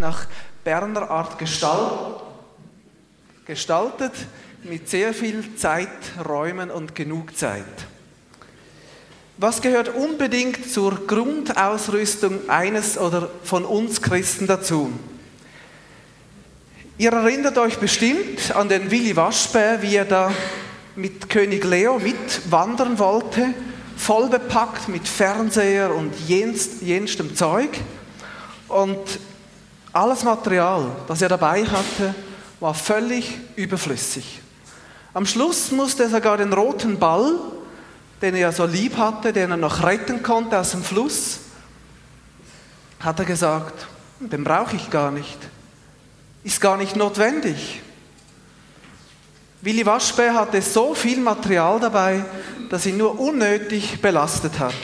nach Berner Art gestalt, gestaltet, mit sehr viel Zeit, Räumen und genug Zeit. Was gehört unbedingt zur Grundausrüstung eines oder von uns Christen dazu? Ihr erinnert euch bestimmt an den Willi Waschbär, wie er da mit König Leo mitwandern wollte, voll bepackt mit Fernseher und jenstem Zeug. Und alles Material, das er dabei hatte, war völlig überflüssig. Am Schluss musste er sogar den roten Ball, den er so lieb hatte, den er noch retten konnte aus dem Fluss, hat er gesagt, den brauche ich gar nicht. Ist gar nicht notwendig. Willi Waschbär hatte so viel Material dabei, dass ihn nur unnötig belastet hat.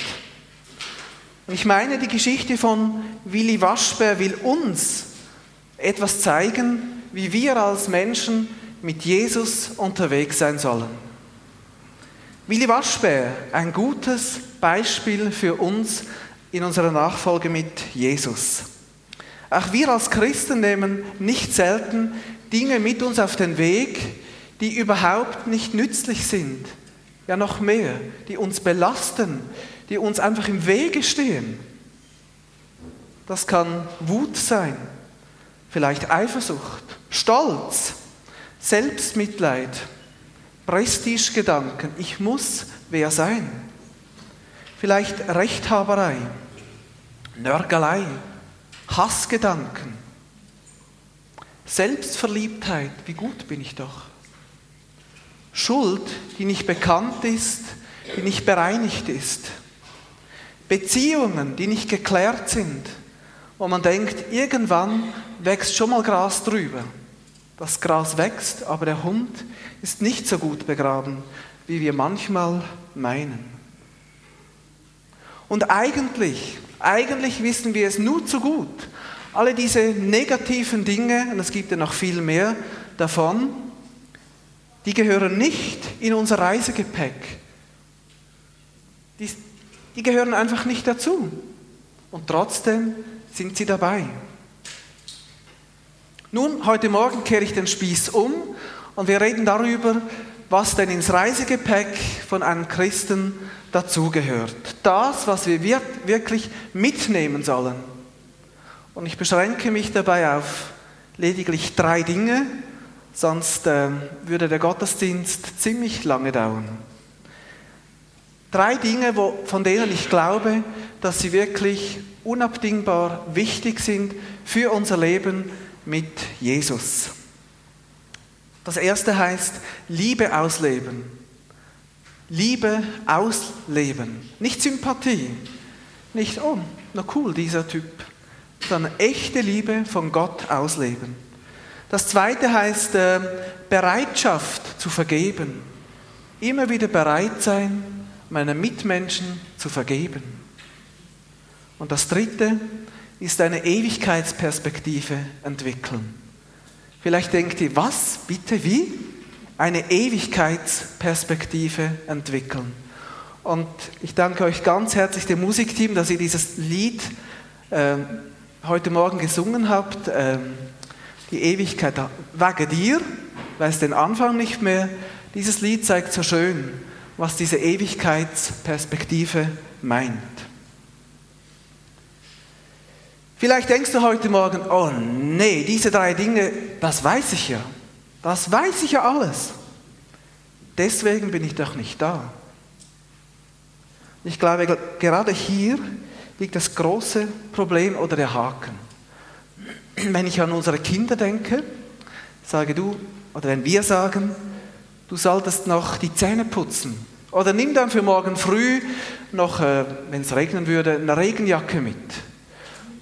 Ich meine, die Geschichte von Willi Waschbär will uns etwas zeigen, wie wir als Menschen mit Jesus unterwegs sein sollen. Willi Waschbär, ein gutes Beispiel für uns in unserer Nachfolge mit Jesus. Auch wir als Christen nehmen nicht selten Dinge mit uns auf den Weg, die überhaupt nicht nützlich sind. Ja, noch mehr, die uns belasten, die uns einfach im Wege stehen. Das kann Wut sein, vielleicht Eifersucht, Stolz, Selbstmitleid, Prestigegedanken, ich muss wer sein. Vielleicht Rechthaberei, Nörgelei, Hassgedanken, Selbstverliebtheit, wie gut bin ich doch. Schuld, die nicht bekannt ist, die nicht bereinigt ist. Beziehungen, die nicht geklärt sind, wo man denkt, irgendwann wächst schon mal Gras drüber. Das Gras wächst, aber der Hund ist nicht so gut begraben, wie wir manchmal meinen. Und eigentlich, eigentlich wissen wir es nur zu gut. Alle diese negativen Dinge, und es gibt ja noch viel mehr davon, die gehören nicht in unser Reisegepäck. Die, die gehören einfach nicht dazu. Und trotzdem sind sie dabei. Nun, heute Morgen kehre ich den Spieß um und wir reden darüber, was denn ins Reisegepäck von einem Christen dazugehört. Das, was wir wirklich mitnehmen sollen. Und ich beschränke mich dabei auf lediglich drei Dinge, sonst äh, würde der Gottesdienst ziemlich lange dauern. Drei Dinge, wo, von denen ich glaube, dass sie wirklich unabdingbar wichtig sind für unser Leben mit Jesus. Das erste heißt Liebe ausleben. Liebe ausleben. Nicht Sympathie. Nicht, oh, na cool, dieser Typ. Sondern echte Liebe von Gott ausleben. Das zweite heißt äh, Bereitschaft zu vergeben. Immer wieder bereit sein, meinen Mitmenschen zu vergeben. Und das dritte ist eine Ewigkeitsperspektive entwickeln. Vielleicht denkt ihr, was, bitte, wie? Eine Ewigkeitsperspektive entwickeln. Und ich danke euch ganz herzlich, dem Musikteam, dass ihr dieses Lied äh, heute Morgen gesungen habt. Äh, die Ewigkeit wegen dir, weiß den Anfang nicht mehr. Dieses Lied zeigt so schön, was diese Ewigkeitsperspektive meint. Vielleicht denkst du heute Morgen, oh nee, diese drei Dinge, das weiß ich ja. Das weiß ich ja alles. Deswegen bin ich doch nicht da. Ich glaube, gerade hier liegt das große Problem oder der Haken. Wenn ich an unsere Kinder denke, sage du, oder wenn wir sagen, du solltest noch die Zähne putzen. Oder nimm dann für morgen früh noch, äh, wenn es regnen würde, eine Regenjacke mit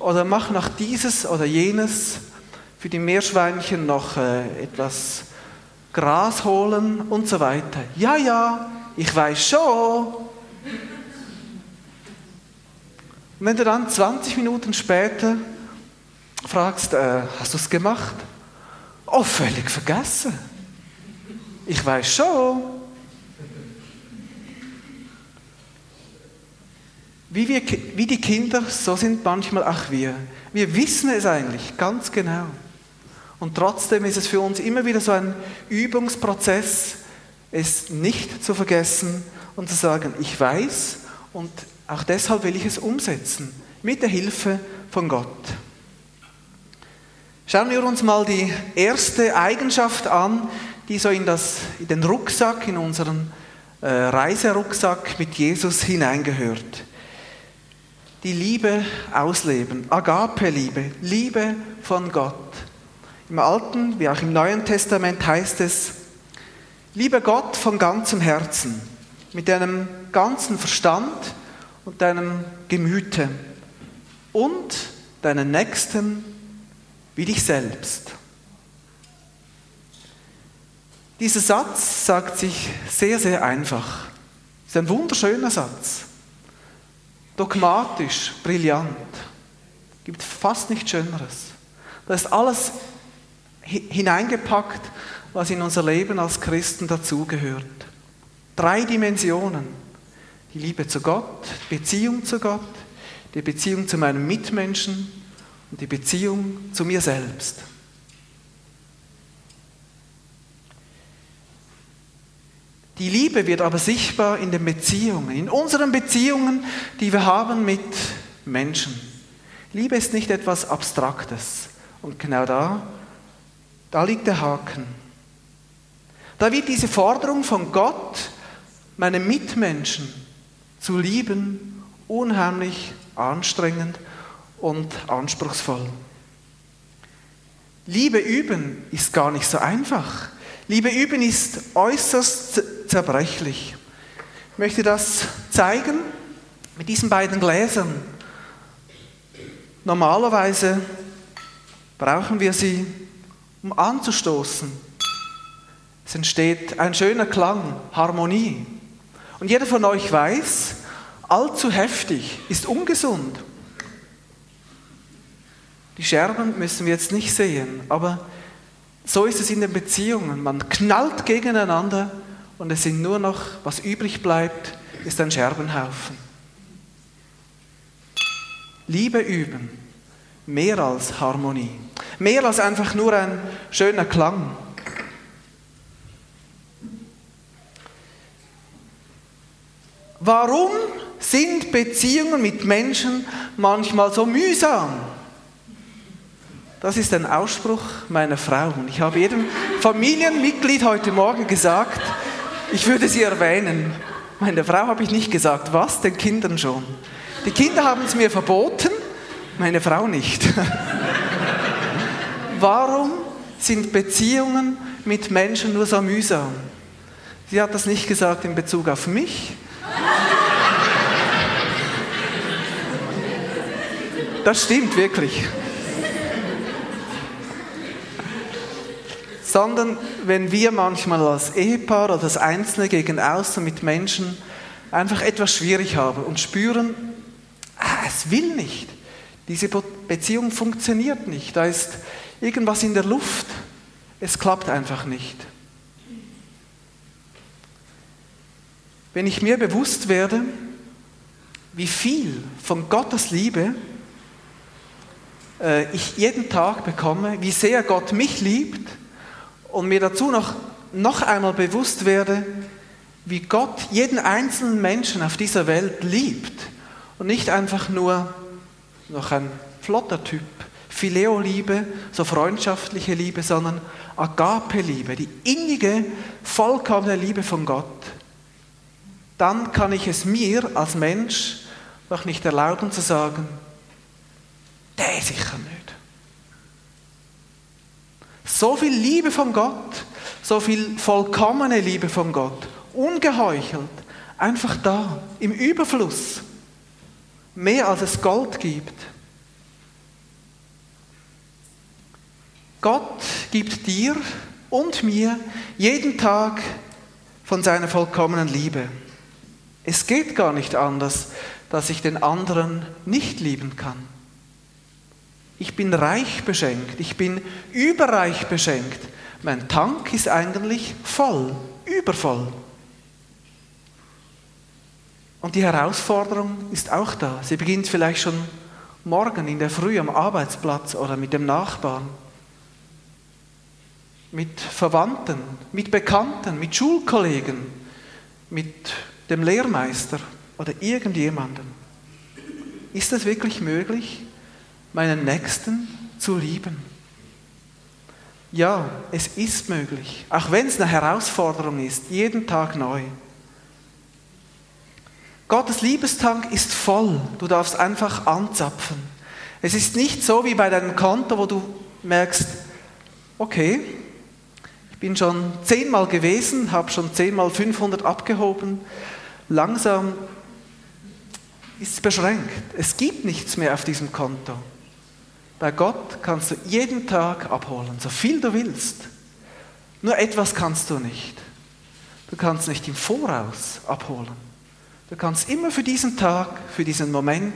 oder mach noch dieses oder jenes für die Meerschweinchen noch äh, etwas Gras holen und so weiter. Ja, ja, ich weiß schon. Und wenn du dann 20 Minuten später fragst, äh, hast du es gemacht? Oh, völlig vergessen. Ich weiß schon. Wie, wir, wie die Kinder, so sind manchmal auch wir. Wir wissen es eigentlich ganz genau. Und trotzdem ist es für uns immer wieder so ein Übungsprozess, es nicht zu vergessen und zu sagen, ich weiß und auch deshalb will ich es umsetzen, mit der Hilfe von Gott. Schauen wir uns mal die erste Eigenschaft an, die so in, das, in den Rucksack, in unseren äh, Reiserucksack mit Jesus hineingehört. Die Liebe ausleben, Agape-Liebe, Liebe von Gott. Im Alten wie auch im Neuen Testament heißt es, liebe Gott von ganzem Herzen, mit deinem ganzen Verstand und deinem Gemüte und deinen Nächsten wie dich selbst. Dieser Satz sagt sich sehr, sehr einfach. Ist ein wunderschöner Satz. Dogmatisch, brillant. Gibt fast nichts Schöneres. Da ist alles hineingepackt, was in unser Leben als Christen dazugehört. Drei Dimensionen. Die Liebe zu Gott, Beziehung zu Gott, die Beziehung zu meinem Mitmenschen und die Beziehung zu mir selbst. Die Liebe wird aber sichtbar in den Beziehungen, in unseren Beziehungen, die wir haben mit Menschen. Liebe ist nicht etwas Abstraktes. Und genau da, da liegt der Haken. Da wird diese Forderung von Gott, meine Mitmenschen zu lieben, unheimlich anstrengend und anspruchsvoll. Liebe üben ist gar nicht so einfach. Liebe üben ist äußerst zerbrechlich. Ich möchte das zeigen mit diesen beiden Gläsern. Normalerweise brauchen wir sie, um anzustoßen. Es entsteht ein schöner Klang, Harmonie. Und jeder von euch weiß, allzu heftig ist ungesund. Die Scherben müssen wir jetzt nicht sehen, aber so ist es in den Beziehungen. Man knallt gegeneinander und es sind nur noch, was übrig bleibt, ist ein Scherbenhaufen. Liebe üben, mehr als Harmonie, mehr als einfach nur ein schöner Klang. Warum sind Beziehungen mit Menschen manchmal so mühsam? Das ist ein Ausspruch meiner Frau. Und ich habe jedem Familienmitglied heute Morgen gesagt, ich würde sie erwähnen. Meiner Frau habe ich nicht gesagt, was, den Kindern schon. Die Kinder haben es mir verboten, meine Frau nicht. Warum sind Beziehungen mit Menschen nur so mühsam? Sie hat das nicht gesagt in Bezug auf mich. Das stimmt wirklich. Sondern wenn wir manchmal als Ehepaar oder als Einzelne gegen außen mit Menschen einfach etwas schwierig haben und spüren, ah, es will nicht. Diese Beziehung funktioniert nicht. Da ist irgendwas in der Luft. Es klappt einfach nicht. Wenn ich mir bewusst werde, wie viel von Gottes Liebe äh, ich jeden Tag bekomme, wie sehr Gott mich liebt, und mir dazu noch, noch einmal bewusst werde, wie Gott jeden einzelnen Menschen auf dieser Welt liebt und nicht einfach nur noch ein flotter Typ, Phileo-Liebe, so freundschaftliche Liebe, sondern Agape-Liebe, die innige, vollkommene Liebe von Gott, dann kann ich es mir als Mensch noch nicht erlauben zu sagen, der sicher nicht. So viel Liebe von Gott, so viel vollkommene Liebe von Gott, ungeheuchelt, einfach da, im Überfluss, mehr als es Gold gibt. Gott gibt dir und mir jeden Tag von seiner vollkommenen Liebe. Es geht gar nicht anders, dass ich den anderen nicht lieben kann. Ich bin reich beschenkt, ich bin überreich beschenkt. Mein Tank ist eigentlich voll, übervoll. Und die Herausforderung ist auch da. Sie beginnt vielleicht schon morgen in der Früh am Arbeitsplatz oder mit dem Nachbarn, mit Verwandten, mit Bekannten, mit Schulkollegen, mit dem Lehrmeister oder irgendjemandem. Ist es wirklich möglich, meinen Nächsten zu lieben? Ja, es ist möglich, auch wenn es eine Herausforderung ist, jeden Tag neu. Gottes Liebestank ist voll, du darfst einfach anzapfen. Es ist nicht so wie bei deinem Konto, wo du merkst, okay, ich bin schon zehnmal gewesen, habe schon zehnmal 500 abgehoben, langsam ist es beschränkt. Es gibt nichts mehr auf diesem Konto. Bei Gott kannst du jeden Tag abholen, so viel du willst. Nur etwas kannst du nicht. Du kannst nicht im Voraus abholen. Du kannst immer für diesen Tag, für diesen Moment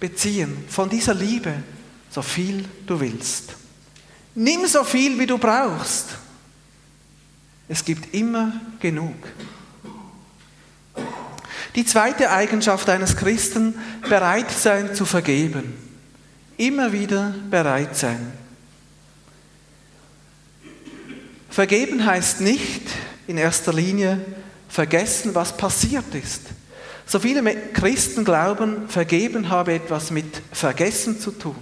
beziehen, von dieser Liebe, so viel du willst. Nimm so viel, wie du brauchst. Es gibt immer genug. Die zweite Eigenschaft eines Christen, bereit sein zu vergeben. Immer wieder bereit sein. Vergeben heißt nicht in erster Linie vergessen, was passiert ist. So viele Christen glauben, vergeben habe etwas mit Vergessen zu tun.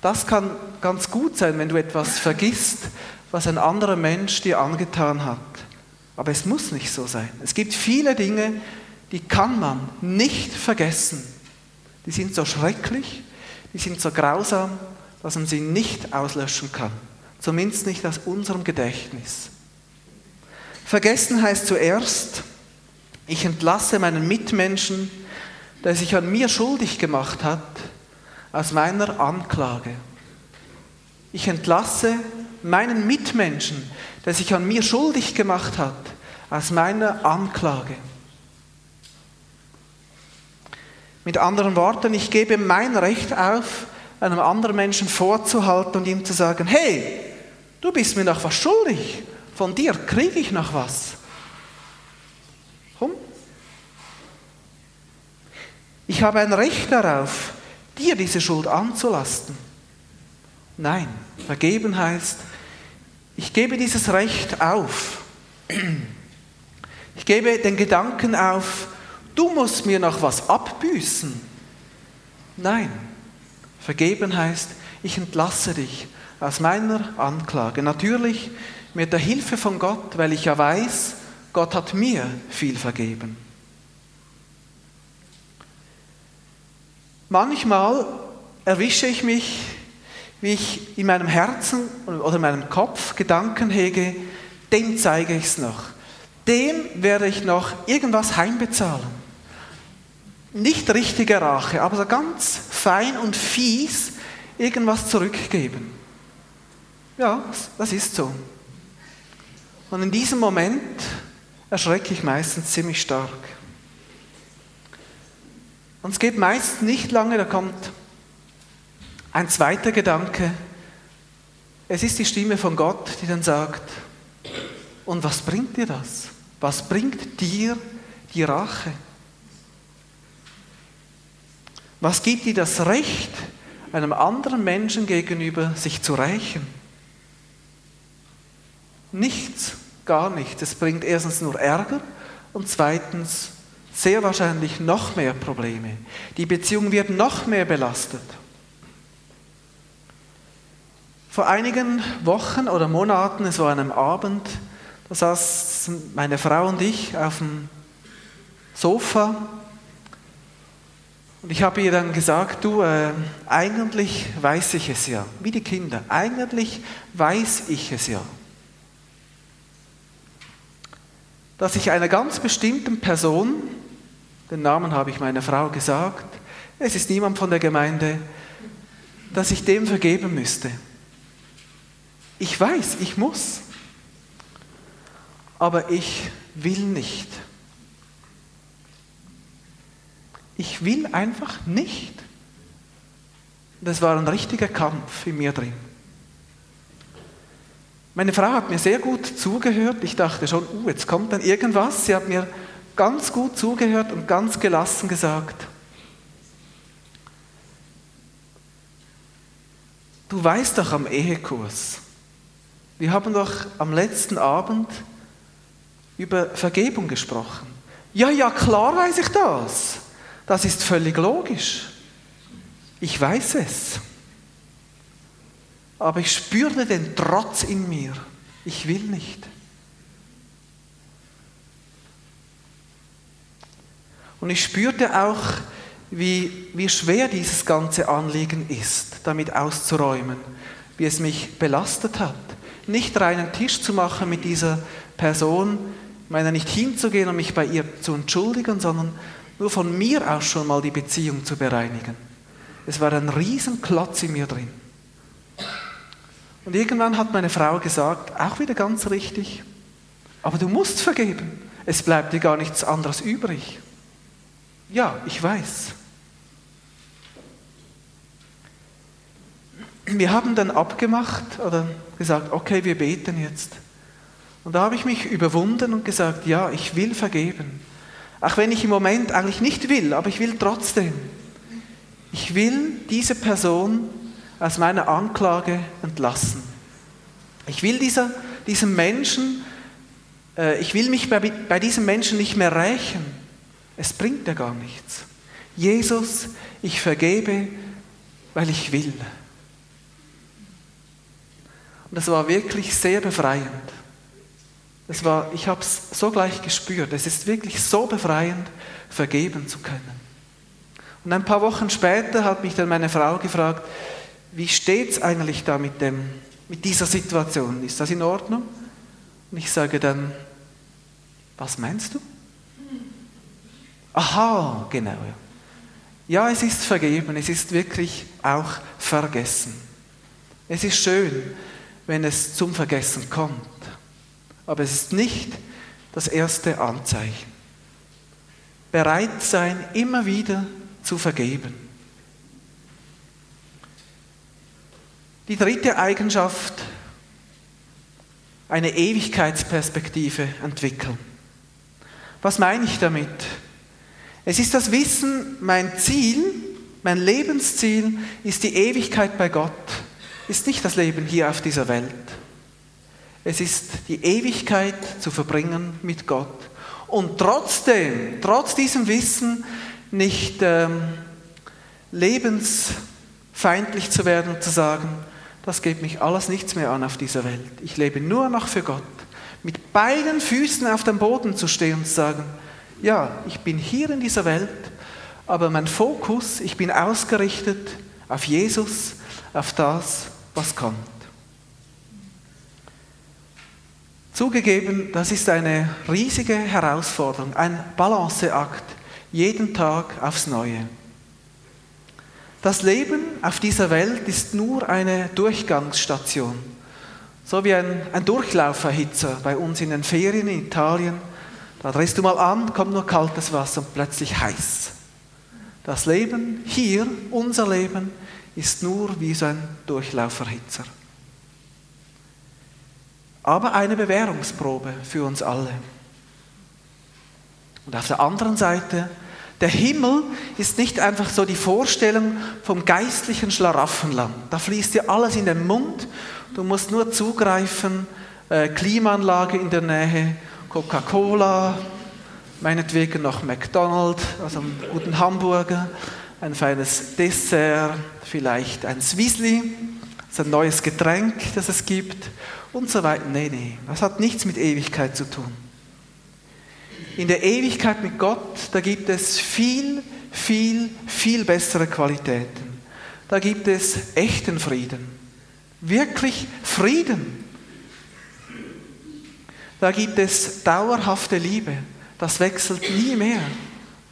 Das kann ganz gut sein, wenn du etwas vergisst, was ein anderer Mensch dir angetan hat. Aber es muss nicht so sein. Es gibt viele Dinge, die kann man nicht vergessen. Die sind so schrecklich, die sind so grausam, dass man sie nicht auslöschen kann. Zumindest nicht aus unserem Gedächtnis. Vergessen heißt zuerst, ich entlasse meinen Mitmenschen, der sich an mir schuldig gemacht hat, aus meiner Anklage. Ich entlasse meinen Mitmenschen, der sich an mir schuldig gemacht hat, aus meiner Anklage. Mit anderen Worten, ich gebe mein Recht auf, einem anderen Menschen vorzuhalten und ihm zu sagen, hey, du bist mir noch was schuldig, von dir kriege ich noch was. Komm. Ich habe ein Recht darauf, dir diese Schuld anzulasten. Nein, vergeben heißt, ich gebe dieses Recht auf. Ich gebe den Gedanken auf, du musst mir noch was abbüßen. Nein, vergeben heißt, ich entlasse dich aus meiner Anklage. Natürlich mit der Hilfe von Gott, weil ich ja weiß, Gott hat mir viel vergeben. Manchmal erwische ich mich, wie ich in meinem Herzen oder in meinem Kopf Gedanken hege, dem zeige ich es noch. Dem werde ich noch irgendwas heimbezahlen nicht richtige Rache, aber so ganz fein und fies irgendwas zurückgeben. Ja, das ist so. Und in diesem Moment erschrecke ich meistens ziemlich stark. Und es geht meist nicht lange, da kommt ein zweiter Gedanke. Es ist die Stimme von Gott, die dann sagt, und was bringt dir das? Was bringt dir die Rache? Was gibt dir das Recht, einem anderen Menschen gegenüber sich zu rächen? Nichts, gar nichts. Es bringt erstens nur Ärger und zweitens sehr wahrscheinlich noch mehr Probleme. Die Beziehung wird noch mehr belastet. Vor einigen Wochen oder Monaten, an einem Abend, da saß meine Frau und ich auf dem Sofa und ich habe ihr dann gesagt, du, äh, eigentlich weiß ich es ja, wie die Kinder, eigentlich weiß ich es ja, dass ich einer ganz bestimmten Person, den Namen habe ich meiner Frau gesagt, es ist niemand von der Gemeinde, dass ich dem vergeben müsste. Ich weiß, ich muss, aber ich will nicht. Ich will einfach nicht. Das war ein richtiger Kampf in mir drin. Meine Frau hat mir sehr gut zugehört. Ich dachte schon, uh, jetzt kommt dann irgendwas. Sie hat mir ganz gut zugehört und ganz gelassen gesagt, du weißt doch am Ehekurs, wir haben doch am letzten Abend über Vergebung gesprochen. Ja, ja, klar weiß ich das. Das ist völlig logisch. Ich weiß es. Aber ich spürte den Trotz in mir. Ich will nicht. Und ich spürte auch, wie, wie schwer dieses ganze Anliegen ist, damit auszuräumen, wie es mich belastet hat. Nicht reinen Tisch zu machen mit dieser Person, meine nicht hinzugehen und mich bei ihr zu entschuldigen, sondern nur von mir aus schon mal die Beziehung zu bereinigen. Es war ein Riesenklotz in mir drin. Und irgendwann hat meine Frau gesagt, auch wieder ganz richtig, aber du musst vergeben. Es bleibt dir gar nichts anderes übrig. Ja, ich weiß. Wir haben dann abgemacht oder gesagt, okay, wir beten jetzt. Und da habe ich mich überwunden und gesagt, ja, ich will vergeben. Auch wenn ich im Moment eigentlich nicht will, aber ich will trotzdem. Ich will diese Person aus meiner Anklage entlassen. Ich will dieser, diesem Menschen, äh, ich will mich bei, bei diesem Menschen nicht mehr rächen. Es bringt ja gar nichts. Jesus, ich vergebe, weil ich will. Und das war wirklich sehr befreiend. Das war, ich habe es so gleich gespürt. Es ist wirklich so befreiend, vergeben zu können. Und ein paar Wochen später hat mich dann meine Frau gefragt, wie steht es eigentlich da mit, dem, mit dieser Situation? Ist das in Ordnung? Und ich sage dann, was meinst du? Aha, genau. Ja, es ist vergeben, es ist wirklich auch vergessen. Es ist schön, wenn es zum Vergessen kommt, aber es ist nicht das erste Anzeichen. Bereit sein, immer wieder zu vergeben. Die dritte Eigenschaft, eine Ewigkeitsperspektive entwickeln. Was meine ich damit? Es ist das Wissen, mein Ziel, mein Lebensziel ist die Ewigkeit bei Gott, ist nicht das Leben hier auf dieser Welt. Es ist die Ewigkeit zu verbringen mit Gott. Und trotzdem, trotz diesem Wissen, nicht ähm, lebensfeindlich zu werden und zu sagen, das geht mich alles nichts mehr an auf dieser Welt. Ich lebe nur noch für Gott. Mit beiden Füßen auf dem Boden zu stehen und zu sagen, ja, ich bin hier in dieser Welt, aber mein Fokus, ich bin ausgerichtet auf Jesus, auf das, was kommt. Zugegeben, das ist eine riesige Herausforderung, ein Balanceakt, jeden Tag aufs Neue. Das Leben auf dieser Welt ist nur eine Durchgangsstation. So wie ein, ein Durchlauferhitzer bei uns in den Ferien in Italien. Da drehst du mal an, kommt nur kaltes Wasser und plötzlich heiß. Das Leben hier, unser Leben, ist nur wie so ein Durchlauferhitzer. Aber eine Bewährungsprobe für uns alle. Und auf der anderen Seite der Himmel ist nicht einfach so die Vorstellung vom geistlichen Schlaraffenland. Da fließt dir alles in den Mund. Du musst nur zugreifen, äh, Klimaanlage in der Nähe, Coca-Cola, meinetwegen noch McDonald's, also einen guten Hamburger, ein feines Dessert, vielleicht ein Swizzli, das ist ein neues Getränk, das es gibt und so weiter. Nee, nee, das hat nichts mit Ewigkeit zu tun. In der Ewigkeit mit Gott, da gibt es viel, viel, viel bessere Qualitäten. Da gibt es echten Frieden. Wirklich Frieden. Da gibt es dauerhafte Liebe. Das wechselt nie mehr.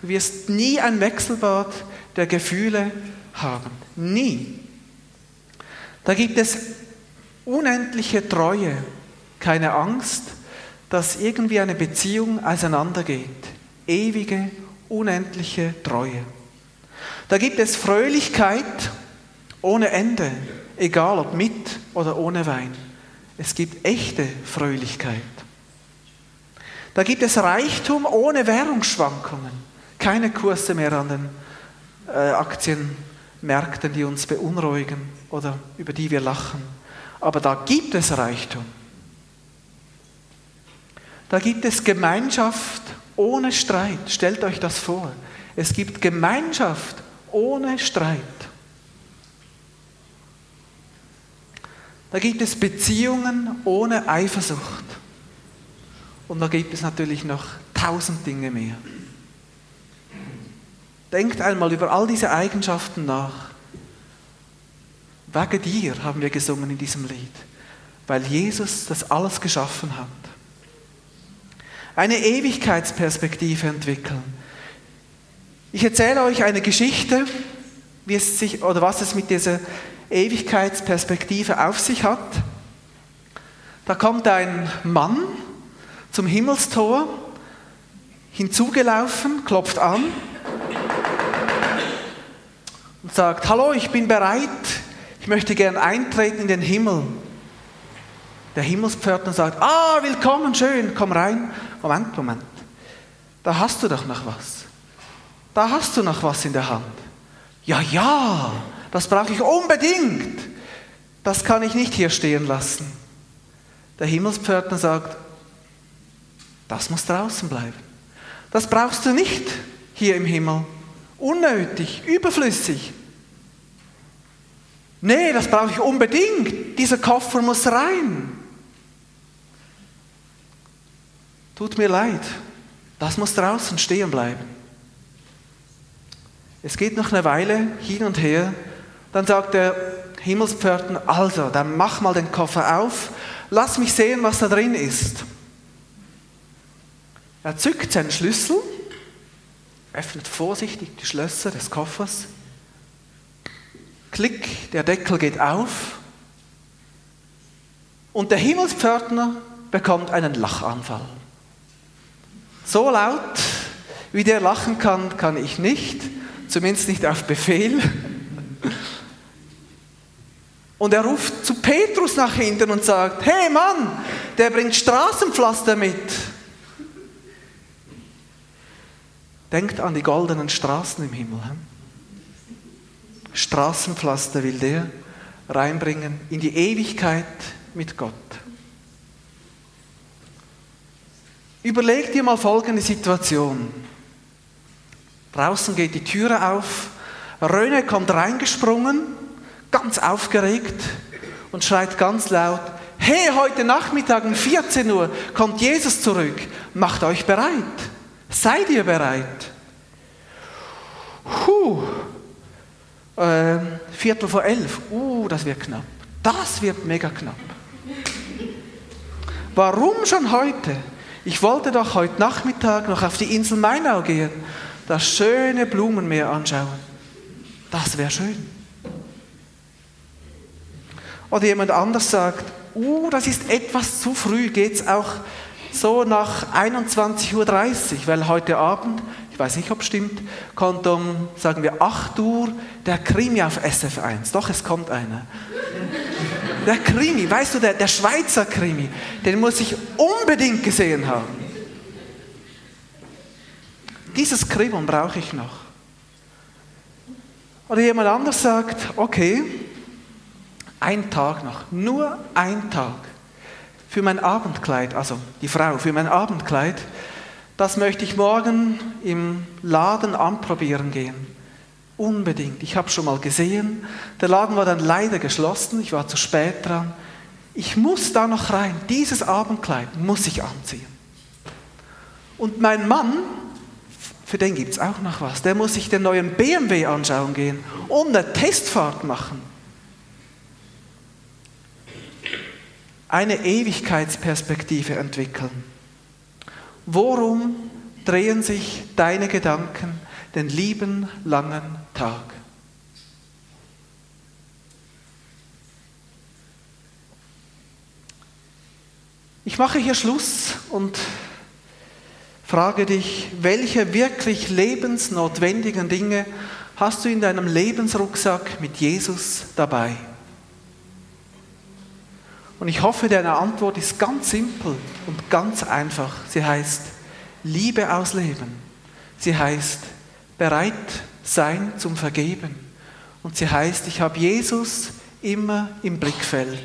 Du wirst nie ein Wechselbad der Gefühle haben. Nie. Da gibt es unendliche Treue, keine Angst, dass irgendwie eine Beziehung auseinandergeht. Ewige, unendliche Treue. Da gibt es Fröhlichkeit ohne Ende, egal ob mit oder ohne Wein. Es gibt echte Fröhlichkeit. Da gibt es Reichtum ohne Währungsschwankungen. Keine Kurse mehr an den äh, Aktienmärkten, die uns beunruhigen oder über die wir lachen. Aber da gibt es Reichtum. Da gibt es Gemeinschaft ohne Streit. Stellt euch das vor. Es gibt Gemeinschaft ohne Streit. Da gibt es Beziehungen ohne Eifersucht. Und da gibt es natürlich noch tausend Dinge mehr. Denkt einmal über all diese Eigenschaften nach. Wege dir haben wir gesungen in diesem Lied, weil Jesus das alles geschaffen hat. Eine Ewigkeitsperspektive entwickeln. Ich erzähle euch eine Geschichte, wie es sich, oder was es mit dieser Ewigkeitsperspektive auf sich hat. Da kommt ein Mann zum Himmelstor hinzugelaufen, klopft an und sagt, hallo, ich bin bereit, ich möchte gern eintreten in den Himmel. Der Himmelspförtner sagt, ah, willkommen, schön, komm rein. Moment, Moment, da hast du doch noch was. Da hast du noch was in der Hand. Ja, ja, das brauche ich unbedingt. Das kann ich nicht hier stehen lassen. Der Himmelspförtner sagt, das muss draußen bleiben. Das brauchst du nicht hier im Himmel. Unnötig, überflüssig. Nee, das brauche ich unbedingt. Dieser Koffer muss rein. Tut mir leid. Das muss draußen stehen bleiben. Es geht noch eine Weile hin und her. Dann sagt der Himmelspförtner, also, dann mach mal den Koffer auf, lass mich sehen, was da drin ist. Er zückt seinen Schlüssel, öffnet vorsichtig die Schlösser des Koffers, klick, der Deckel geht auf und der Himmelspförtner bekommt einen Lachanfall. So laut, wie der lachen kann, kann ich nicht, zumindest nicht auf Befehl. Und er ruft zu Petrus nach hinten und sagt, hey Mann, der bringt Straßenpflaster mit. Denkt an die goldenen Straßen im Himmel. Straßenpflaster will der reinbringen in die Ewigkeit mit Gott. Überleg dir mal folgende Situation. Draußen geht die Türe auf, Röne kommt reingesprungen ganz aufgeregt und schreit ganz laut, hey, heute Nachmittag um 14 Uhr kommt Jesus zurück, macht euch bereit. Seid ihr bereit? Puh, äh, Viertel vor elf, uh, das wird knapp. Das wird mega knapp. Warum schon heute? Ich wollte doch heute Nachmittag noch auf die Insel Mainau gehen, das schöne Blumenmeer anschauen. Das wäre schön. Oder jemand anders sagt, uh, das ist etwas zu früh, geht es auch so nach 21.30 Uhr, weil heute Abend, ich weiß nicht, ob es stimmt, kommt um, sagen wir, 8 Uhr der Krimi auf SF1. Doch, es kommt einer. Der Krimi, weißt du, der, der Schweizer Krimi, den muss ich unbedingt gesehen haben. Dieses Kribbeln brauche ich noch. Oder jemand anders sagt, okay, ein Tag noch, nur ein Tag. Für mein Abendkleid, also die Frau, für mein Abendkleid, das möchte ich morgen im Laden anprobieren gehen. Unbedingt. Ich habe schon mal gesehen. Der Laden war dann leider geschlossen. Ich war zu spät dran. Ich muss da noch rein. Dieses Abendkleid muss ich anziehen. Und mein Mann, für den gibt es auch noch was. Der muss sich den neuen BMW anschauen gehen und eine Testfahrt machen. eine Ewigkeitsperspektive entwickeln. Worum drehen sich deine Gedanken den lieben langen Tag? Ich mache hier Schluss und frage dich, welche wirklich lebensnotwendigen Dinge hast du in deinem Lebensrucksack mit Jesus dabei? Und ich hoffe, deine Antwort ist ganz simpel und ganz einfach. Sie heißt Liebe ausleben. Sie heißt bereit sein zum Vergeben. Und sie heißt, ich habe Jesus immer im Blickfeld.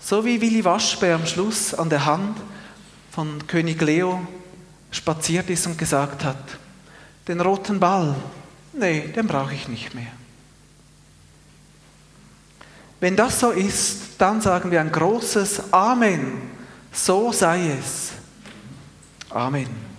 So wie Willi Waschbär am Schluss an der Hand von König Leo spaziert ist und gesagt hat, den roten Ball, nee, den brauche ich nicht mehr. Wenn das so ist, dann sagen wir ein großes Amen. So sei es. Amen.